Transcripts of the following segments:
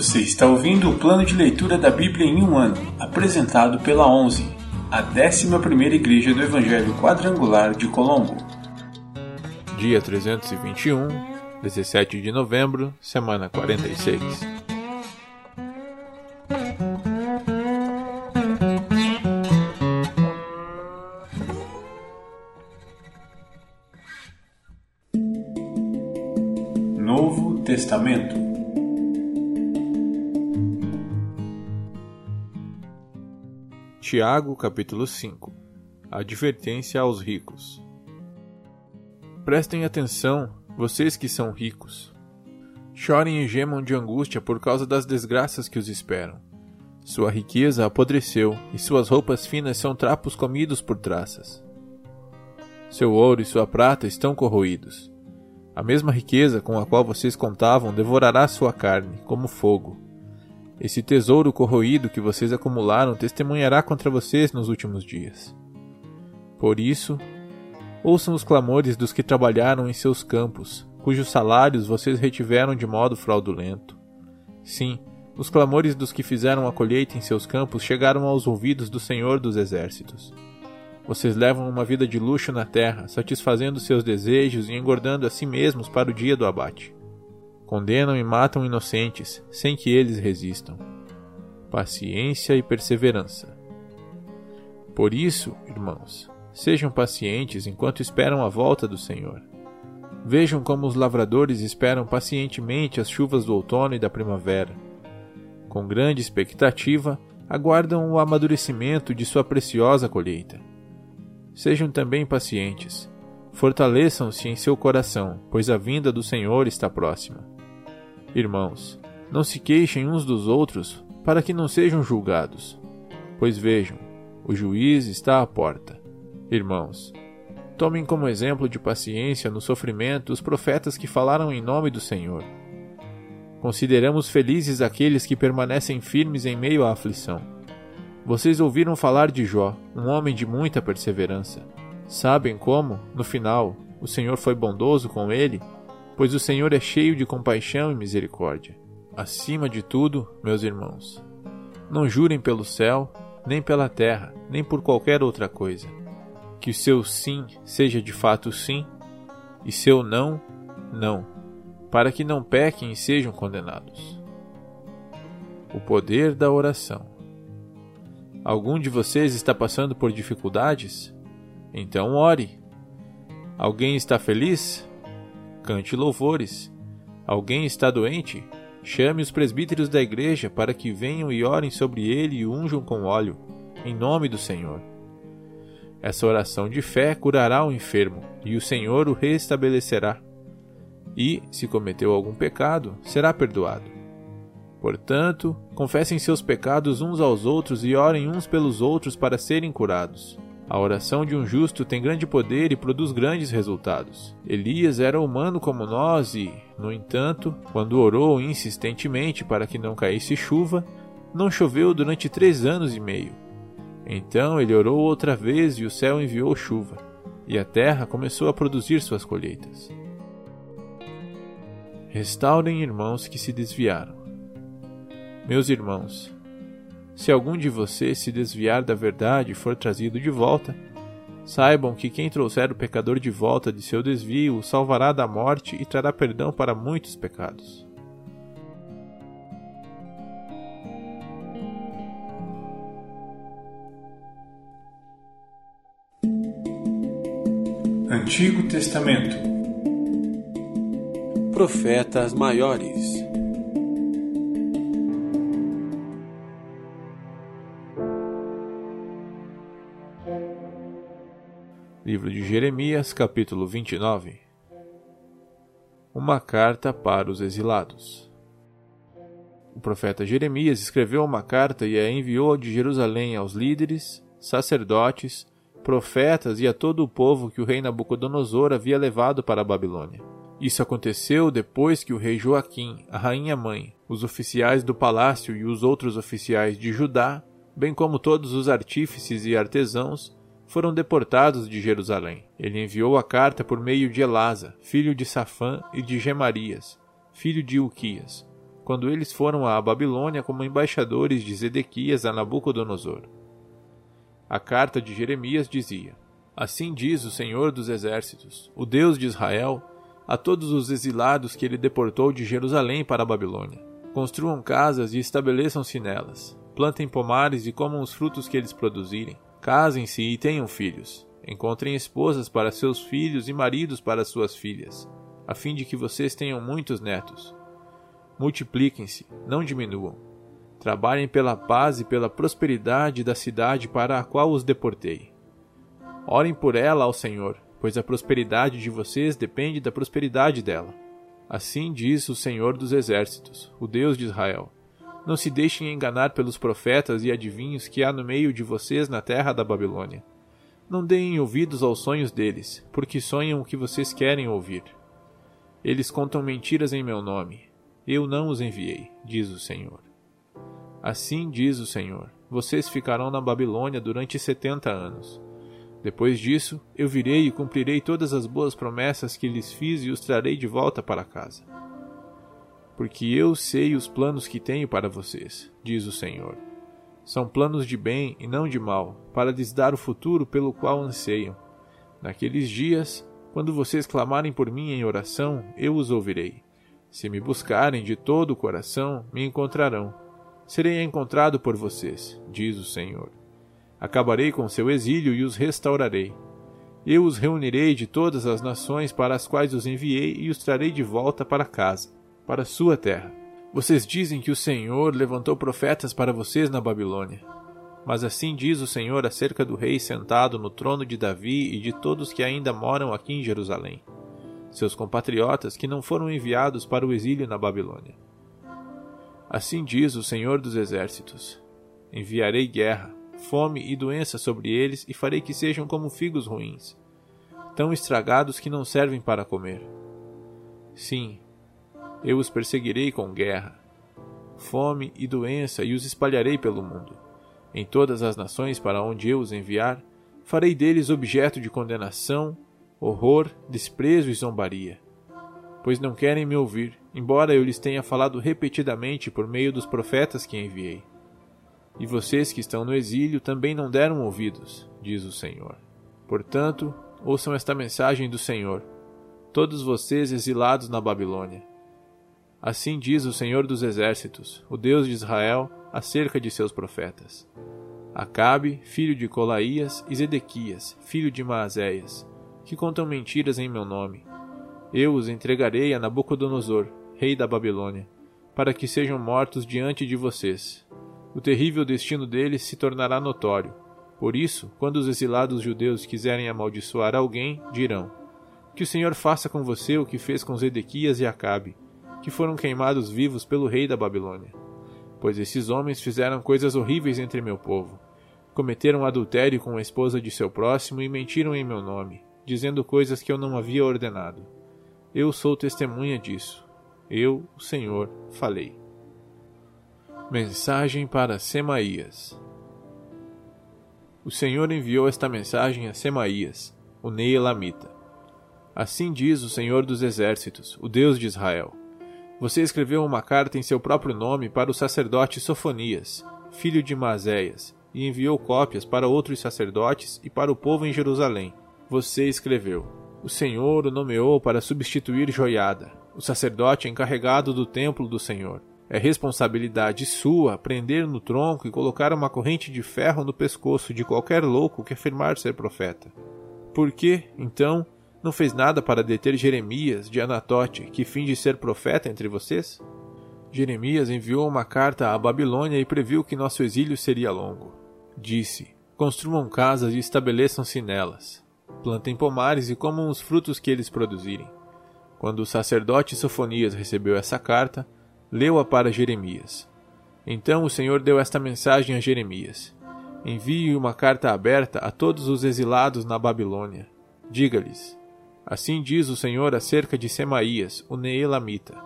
Você está ouvindo o plano de leitura da Bíblia em um ano, apresentado pela 11, a 11ª Igreja do Evangelho Quadrangular de Colombo. Dia 321, 17 de novembro, semana 46. Novo Testamento Tiago capítulo 5 Advertência aos ricos Prestem atenção, vocês que são ricos. Chorem e gemam de angústia por causa das desgraças que os esperam. Sua riqueza apodreceu e suas roupas finas são trapos comidos por traças. Seu ouro e sua prata estão corroídos. A mesma riqueza com a qual vocês contavam devorará sua carne, como fogo esse tesouro corroído que vocês acumularam testemunhará contra vocês nos últimos dias. Por isso, ouçam os clamores dos que trabalharam em seus campos, cujos salários vocês retiveram de modo fraudulento. Sim, os clamores dos que fizeram a colheita em seus campos chegaram aos ouvidos do Senhor dos Exércitos. Vocês levam uma vida de luxo na terra, satisfazendo seus desejos e engordando a si mesmos para o dia do abate. Condenam e matam inocentes, sem que eles resistam. Paciência e perseverança. Por isso, irmãos, sejam pacientes enquanto esperam a volta do Senhor. Vejam como os lavradores esperam pacientemente as chuvas do outono e da primavera. Com grande expectativa, aguardam o amadurecimento de sua preciosa colheita. Sejam também pacientes. Fortaleçam-se em seu coração, pois a vinda do Senhor está próxima. Irmãos, não se queixem uns dos outros, para que não sejam julgados. Pois vejam, o juiz está à porta. Irmãos, tomem como exemplo de paciência no sofrimento os profetas que falaram em nome do Senhor. Consideramos felizes aqueles que permanecem firmes em meio à aflição. Vocês ouviram falar de Jó, um homem de muita perseverança. Sabem como, no final, o Senhor foi bondoso com ele pois o Senhor é cheio de compaixão e misericórdia. Acima de tudo, meus irmãos, não jurem pelo céu, nem pela terra, nem por qualquer outra coisa. Que o seu sim seja de fato sim, e seu não, não, para que não pequem e sejam condenados. O poder da oração. Algum de vocês está passando por dificuldades? Então ore. Alguém está feliz? Cante louvores. Alguém está doente? Chame os presbíteros da igreja para que venham e orem sobre ele e unjam com óleo, em nome do Senhor. Essa oração de fé curará o enfermo, e o Senhor o restabelecerá. E, se cometeu algum pecado, será perdoado. Portanto, confessem seus pecados uns aos outros e orem uns pelos outros para serem curados. A oração de um justo tem grande poder e produz grandes resultados. Elias era humano como nós e, no entanto, quando orou insistentemente para que não caísse chuva, não choveu durante três anos e meio. Então ele orou outra vez e o céu enviou chuva, e a terra começou a produzir suas colheitas. Restaurem irmãos que se desviaram. Meus irmãos, se algum de vocês se desviar da verdade e for trazido de volta, saibam que quem trouxer o pecador de volta de seu desvio o salvará da morte e trará perdão para muitos pecados. Antigo Testamento Profetas Maiores Livro de Jeremias, capítulo 29 Uma carta para os exilados. O profeta Jeremias escreveu uma carta e a enviou de Jerusalém aos líderes, sacerdotes, profetas e a todo o povo que o rei Nabucodonosor havia levado para a Babilônia. Isso aconteceu depois que o rei Joaquim, a rainha mãe, os oficiais do palácio e os outros oficiais de Judá, bem como todos os artífices e artesãos, foram deportados de Jerusalém. Ele enviou a carta por meio de Elasa, filho de Safã, e de Gemarias, filho de Uquias, quando eles foram à Babilônia como embaixadores de Zedequias a Nabucodonosor. A carta de Jeremias dizia: Assim diz o Senhor dos Exércitos, o Deus de Israel, a todos os exilados que ele deportou de Jerusalém para a Babilônia: Construam casas e estabeleçam-se nelas, plantem pomares e comam os frutos que eles produzirem, casem-se e tenham filhos, encontrem esposas para seus filhos e maridos para suas filhas, a fim de que vocês tenham muitos netos. Multipliquem-se, não diminuam. Trabalhem pela paz e pela prosperidade da cidade para a qual os deportei. Orem por ela ao Senhor, pois a prosperidade de vocês depende da prosperidade dela. Assim diz o Senhor dos Exércitos, o Deus de Israel. Não se deixem enganar pelos profetas e adivinhos que há no meio de vocês na terra da Babilônia. Não deem ouvidos aos sonhos deles, porque sonham o que vocês querem ouvir. Eles contam mentiras em meu nome. Eu não os enviei, diz o Senhor. Assim diz o Senhor: vocês ficarão na Babilônia durante setenta anos. Depois disso, eu virei e cumprirei todas as boas promessas que lhes fiz e os trarei de volta para casa. Porque eu sei os planos que tenho para vocês, diz o Senhor. São planos de bem e não de mal, para lhes dar o futuro pelo qual anseiam. Naqueles dias, quando vocês clamarem por mim em oração, eu os ouvirei. Se me buscarem de todo o coração, me encontrarão. Serei encontrado por vocês, diz o Senhor. Acabarei com seu exílio e os restaurarei. Eu os reunirei de todas as nações para as quais os enviei e os trarei de volta para casa, para sua terra. Vocês dizem que o Senhor levantou profetas para vocês na Babilônia. Mas assim diz o Senhor acerca do rei sentado no trono de Davi e de todos que ainda moram aqui em Jerusalém, seus compatriotas que não foram enviados para o exílio na Babilônia. Assim diz o Senhor dos Exércitos: Enviarei guerra, fome e doença sobre eles e farei que sejam como figos ruins, tão estragados que não servem para comer. Sim, eu os perseguirei com guerra, fome e doença e os espalharei pelo mundo em todas as nações para onde eu os enviar, farei deles objeto de condenação, horror, desprezo e zombaria. Pois não querem me ouvir, embora eu lhes tenha falado repetidamente por meio dos profetas que enviei. E vocês que estão no exílio também não deram ouvidos, diz o Senhor. Portanto, ouçam esta mensagem do Senhor, todos vocês exilados na Babilônia. Assim diz o Senhor dos Exércitos, o Deus de Israel, acerca de seus profetas. Acabe, filho de Colaías, e Zedequias, filho de Maazéias, que contam mentiras em meu nome. Eu os entregarei a Nabucodonosor, rei da Babilônia, para que sejam mortos diante de vocês. O terrível destino deles se tornará notório. Por isso, quando os exilados judeus quiserem amaldiçoar alguém, dirão: Que o Senhor faça com você o que fez com Zedequias e Acabe, que foram queimados vivos pelo rei da Babilônia pois esses homens fizeram coisas horríveis entre meu povo. Cometeram adultério com a esposa de seu próximo e mentiram em meu nome, dizendo coisas que eu não havia ordenado. Eu sou testemunha disso. Eu, o Senhor, falei. Mensagem para Semaías O Senhor enviou esta mensagem a Semaías, o Neelamita. Assim diz o Senhor dos Exércitos, o Deus de Israel. Você escreveu uma carta em seu próprio nome para o sacerdote Sofonias, filho de Mazéias, e enviou cópias para outros sacerdotes e para o povo em Jerusalém. Você escreveu: O Senhor o nomeou para substituir Joiada, o sacerdote encarregado do templo do Senhor. É responsabilidade sua prender no tronco e colocar uma corrente de ferro no pescoço de qualquer louco que afirmar ser profeta. Por que, então, não fez nada para deter Jeremias de Anatote, que finge ser profeta entre vocês? Jeremias enviou uma carta à Babilônia e previu que nosso exílio seria longo. Disse: Construam casas e estabeleçam-se nelas. Plantem pomares e comam os frutos que eles produzirem. Quando o sacerdote Sofonias recebeu essa carta, leu-a para Jeremias. Então o Senhor deu esta mensagem a Jeremias: Envie uma carta aberta a todos os exilados na Babilônia. Diga-lhes: Assim diz o Senhor acerca de Semaías, o Neelamita,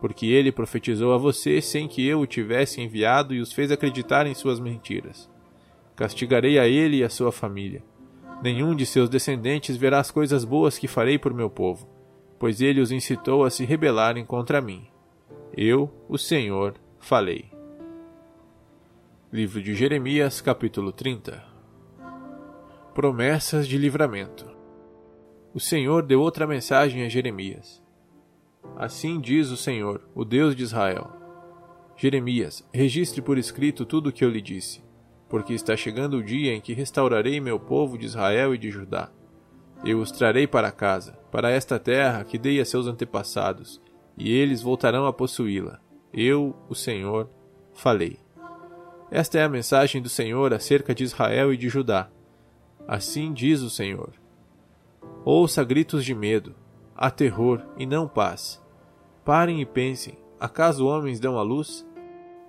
porque ele profetizou a você sem que eu o tivesse enviado e os fez acreditar em suas mentiras. Castigarei a ele e a sua família. Nenhum de seus descendentes verá as coisas boas que farei por meu povo, pois ele os incitou a se rebelarem contra mim. Eu, o Senhor, falei. Livro de Jeremias, capítulo 30 Promessas de livramento. O Senhor deu outra mensagem a Jeremias. Assim diz o Senhor, o Deus de Israel: Jeremias, registre por escrito tudo o que eu lhe disse, porque está chegando o dia em que restaurarei meu povo de Israel e de Judá. Eu os trarei para casa, para esta terra que dei a seus antepassados, e eles voltarão a possuí-la. Eu, o Senhor, falei. Esta é a mensagem do Senhor acerca de Israel e de Judá. Assim diz o Senhor: Ouça gritos de medo, há terror e não paz. Parem e pensem: acaso homens dão a luz?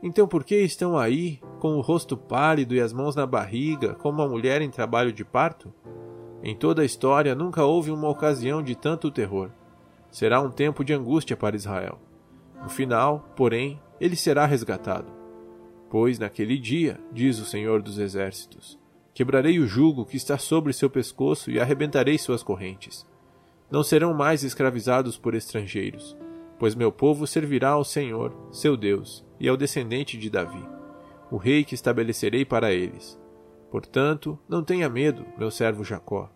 Então por que estão aí, com o rosto pálido e as mãos na barriga, como uma mulher em trabalho de parto? Em toda a história nunca houve uma ocasião de tanto terror. Será um tempo de angústia para Israel. No final, porém, ele será resgatado. Pois naquele dia, diz o Senhor dos Exércitos, quebrarei o jugo que está sobre seu pescoço e arrebentarei suas correntes. Não serão mais escravizados por estrangeiros, pois meu povo servirá ao Senhor, seu Deus, e ao descendente de Davi, o rei que estabelecerei para eles. Portanto, não tenha medo, meu servo Jacó.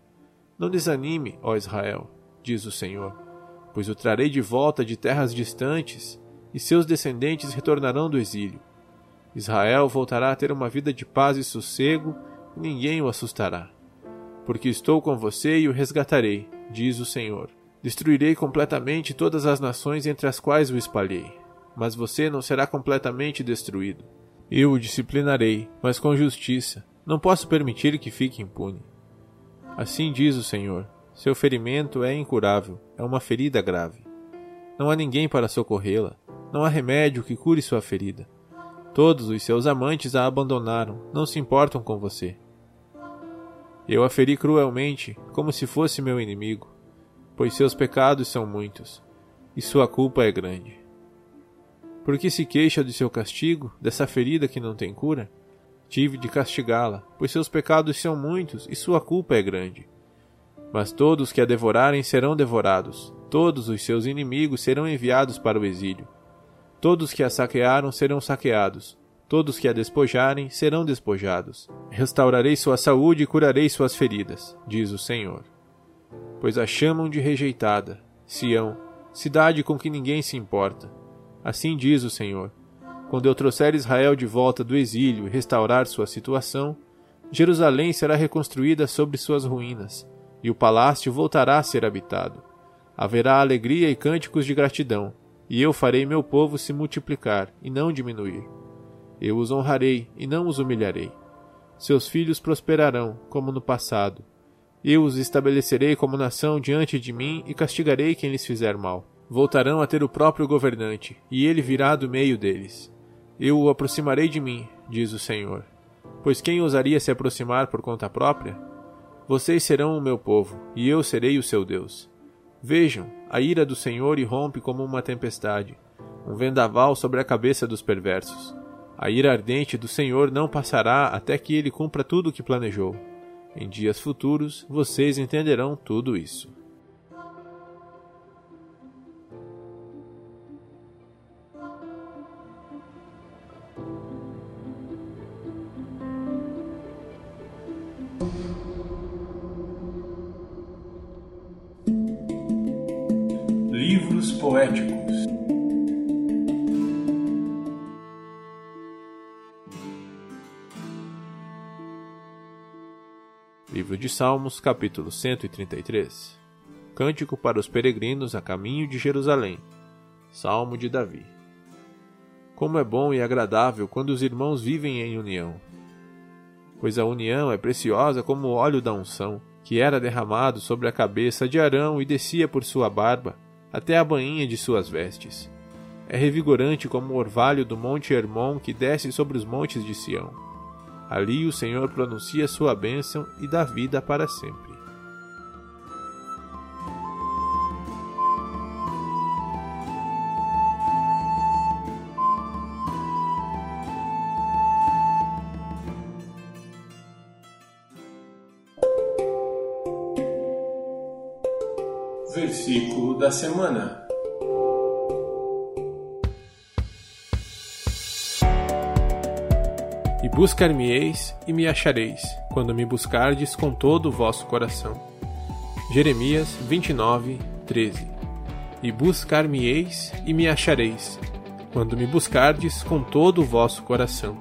Não desanime, ó Israel, diz o Senhor, pois o trarei de volta de terras distantes, e seus descendentes retornarão do exílio. Israel voltará a ter uma vida de paz e sossego, ninguém o assustará. Porque estou com você e o resgatarei, diz o Senhor. Destruirei completamente todas as nações entre as quais o espalhei, mas você não será completamente destruído. Eu o disciplinarei, mas com justiça. Não posso permitir que fique impune. Assim diz o Senhor: seu ferimento é incurável, é uma ferida grave. Não há ninguém para socorrê-la, não há remédio que cure sua ferida. Todos os seus amantes a abandonaram, não se importam com você. Eu a feri cruelmente, como se fosse meu inimigo, pois seus pecados são muitos, e sua culpa é grande. Por que se queixa de seu castigo, dessa ferida que não tem cura? Tive de castigá-la, pois seus pecados são muitos e sua culpa é grande. Mas todos que a devorarem serão devorados, todos os seus inimigos serão enviados para o exílio. Todos que a saquearam serão saqueados, todos que a despojarem serão despojados. Restaurarei sua saúde e curarei suas feridas, diz o Senhor. Pois a chamam de rejeitada, Sião, cidade com que ninguém se importa. Assim diz o Senhor quando eu trouxer Israel de volta do exílio e restaurar sua situação, Jerusalém será reconstruída sobre suas ruínas, e o palácio voltará a ser habitado. Haverá alegria e cânticos de gratidão, e eu farei meu povo se multiplicar e não diminuir. Eu os honrarei e não os humilharei. Seus filhos prosperarão, como no passado. Eu os estabelecerei como nação diante de mim e castigarei quem lhes fizer mal. Voltarão a ter o próprio governante, e ele virá do meio deles. Eu o aproximarei de mim, diz o Senhor. Pois quem ousaria se aproximar por conta própria? Vocês serão o meu povo, e eu serei o seu Deus. Vejam, a ira do Senhor irrompe como uma tempestade, um vendaval sobre a cabeça dos perversos. A ira ardente do Senhor não passará até que ele cumpra tudo o que planejou. Em dias futuros vocês entenderão tudo isso. Salmos, capítulo 133 Cântico para os peregrinos a caminho de Jerusalém. Salmo de Davi. Como é bom e agradável quando os irmãos vivem em união. Pois a união é preciosa como o óleo da unção, que era derramado sobre a cabeça de Arão e descia por sua barba, até a bainha de suas vestes. É revigorante como o orvalho do monte Hermon que desce sobre os montes de Sião. Ali o Senhor pronuncia sua bênção e dá vida para sempre. Versículo da semana. Buscar-me-eis e me achareis, quando me buscardes com todo o vosso coração. Jeremias 29, 13 E buscar-me-eis e me achareis, quando me buscardes com todo o vosso coração.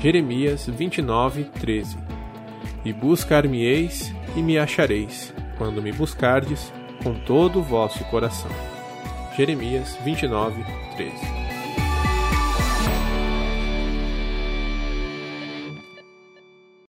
Jeremias 29, 13 E buscar-me-eis e me achareis, quando me buscardes com todo o vosso coração. Jeremias 29, 13